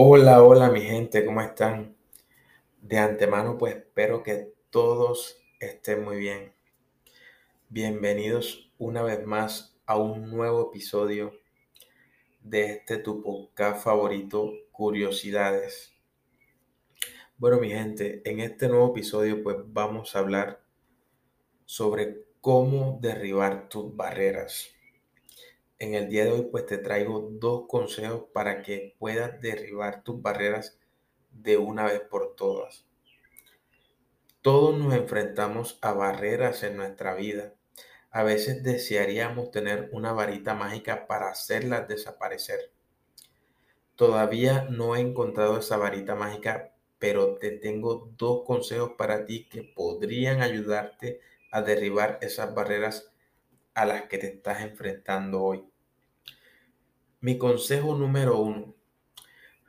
Hola, hola mi gente, ¿cómo están? De antemano pues espero que todos estén muy bien. Bienvenidos una vez más a un nuevo episodio de este tu podcast favorito, Curiosidades. Bueno mi gente, en este nuevo episodio pues vamos a hablar sobre cómo derribar tus barreras. En el día de hoy pues te traigo dos consejos para que puedas derribar tus barreras de una vez por todas. Todos nos enfrentamos a barreras en nuestra vida. A veces desearíamos tener una varita mágica para hacerlas desaparecer. Todavía no he encontrado esa varita mágica, pero te tengo dos consejos para ti que podrían ayudarte a derribar esas barreras a las que te estás enfrentando hoy. Mi consejo número uno,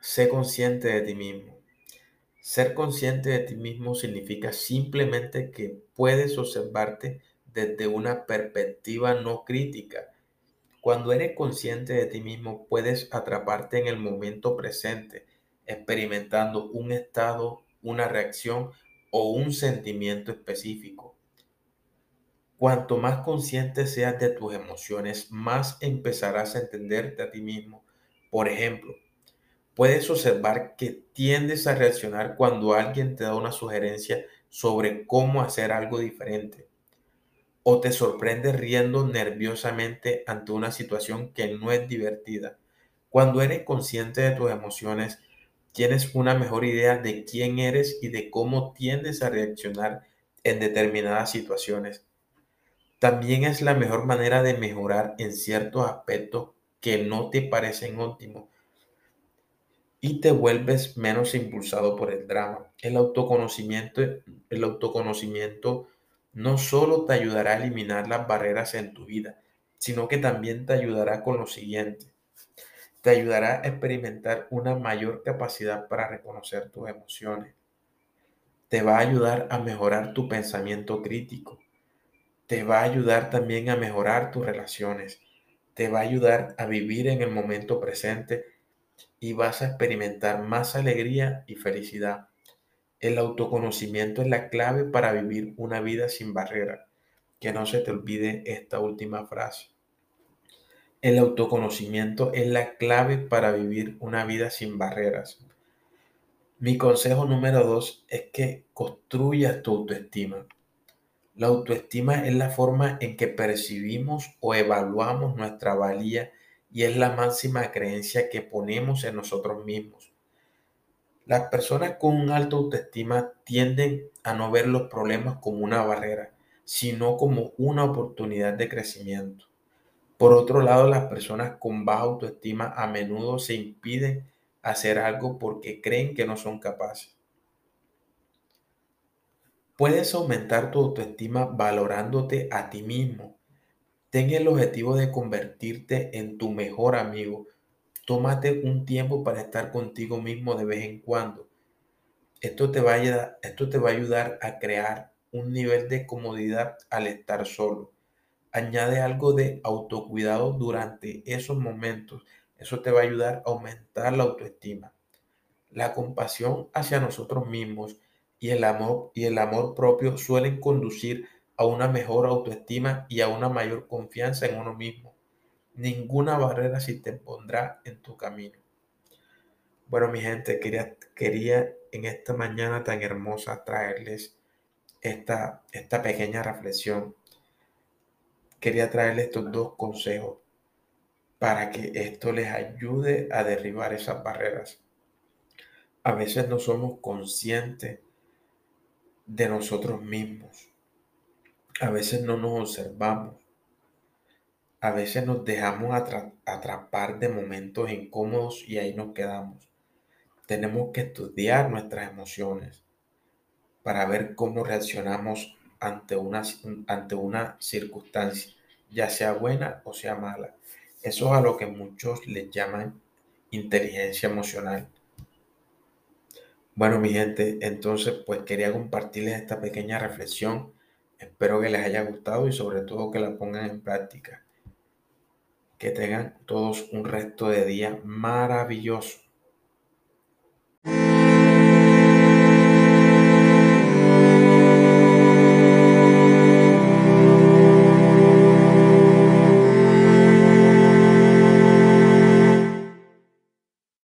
sé consciente de ti mismo. Ser consciente de ti mismo significa simplemente que puedes observarte desde una perspectiva no crítica. Cuando eres consciente de ti mismo, puedes atraparte en el momento presente, experimentando un estado, una reacción o un sentimiento específico. Cuanto más consciente seas de tus emociones, más empezarás a entenderte a ti mismo. Por ejemplo, puedes observar que tiendes a reaccionar cuando alguien te da una sugerencia sobre cómo hacer algo diferente. O te sorprende riendo nerviosamente ante una situación que no es divertida. Cuando eres consciente de tus emociones, tienes una mejor idea de quién eres y de cómo tiendes a reaccionar en determinadas situaciones también es la mejor manera de mejorar en ciertos aspectos que no te parecen óptimos y te vuelves menos impulsado por el drama. El autoconocimiento, el autoconocimiento no solo te ayudará a eliminar las barreras en tu vida, sino que también te ayudará con lo siguiente. Te ayudará a experimentar una mayor capacidad para reconocer tus emociones. Te va a ayudar a mejorar tu pensamiento crítico te va a ayudar también a mejorar tus relaciones, te va a ayudar a vivir en el momento presente y vas a experimentar más alegría y felicidad. El autoconocimiento es la clave para vivir una vida sin barrera. Que no se te olvide esta última frase. El autoconocimiento es la clave para vivir una vida sin barreras. Mi consejo número dos es que construyas tu autoestima. La autoestima es la forma en que percibimos o evaluamos nuestra valía y es la máxima creencia que ponemos en nosotros mismos. Las personas con alto autoestima tienden a no ver los problemas como una barrera, sino como una oportunidad de crecimiento. Por otro lado, las personas con baja autoestima a menudo se impiden hacer algo porque creen que no son capaces. Puedes aumentar tu autoestima valorándote a ti mismo. Ten el objetivo de convertirte en tu mejor amigo. Tómate un tiempo para estar contigo mismo de vez en cuando. Esto te va a, esto te va a ayudar a crear un nivel de comodidad al estar solo. Añade algo de autocuidado durante esos momentos. Eso te va a ayudar a aumentar la autoestima. La compasión hacia nosotros mismos y el amor y el amor propio suelen conducir a una mejor autoestima y a una mayor confianza en uno mismo. Ninguna barrera se te pondrá en tu camino. Bueno, mi gente, quería, quería en esta mañana tan hermosa traerles esta, esta pequeña reflexión. Quería traerles estos dos consejos para que esto les ayude a derribar esas barreras. A veces no somos conscientes de nosotros mismos. A veces no nos observamos. A veces nos dejamos atrapar de momentos incómodos y ahí nos quedamos. Tenemos que estudiar nuestras emociones para ver cómo reaccionamos ante una, ante una circunstancia, ya sea buena o sea mala. Eso es a lo que muchos les llaman inteligencia emocional. Bueno, mi gente, entonces pues quería compartirles esta pequeña reflexión. Espero que les haya gustado y sobre todo que la pongan en práctica. Que tengan todos un resto de día maravilloso.